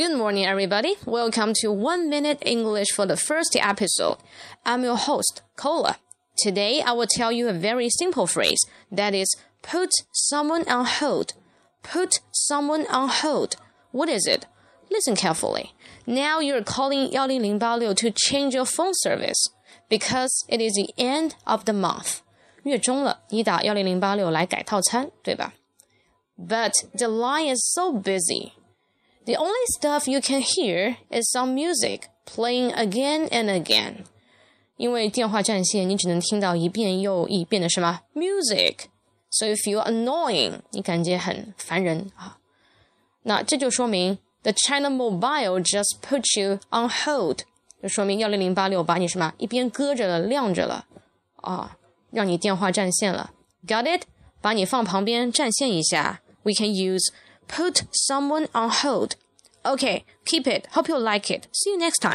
Good morning, everybody. Welcome to One Minute English for the first episode. I'm your host, Cola. Today, I will tell you a very simple phrase that is put someone on hold. Put someone on hold. What is it? Listen carefully. Now you're calling 10086 to change your phone service because it is the end of the month. 月中了，你打幺零零八六来改套餐，对吧？But the line is so busy. The only stuff you can hear is some music playing again and again. 因为电话占线，你只能听到一遍又一遍的什么 music，所以 feel annoying，你感觉很烦人啊。那这就说明 the China Mobile just put you on hold，就说明幺零零八六把你什么一边搁着了，晾着了啊，让你电话占线了。Got it？把你放旁边占线一下。We can use put someone on hold. Okay, keep it. Hope you like it. See you next time.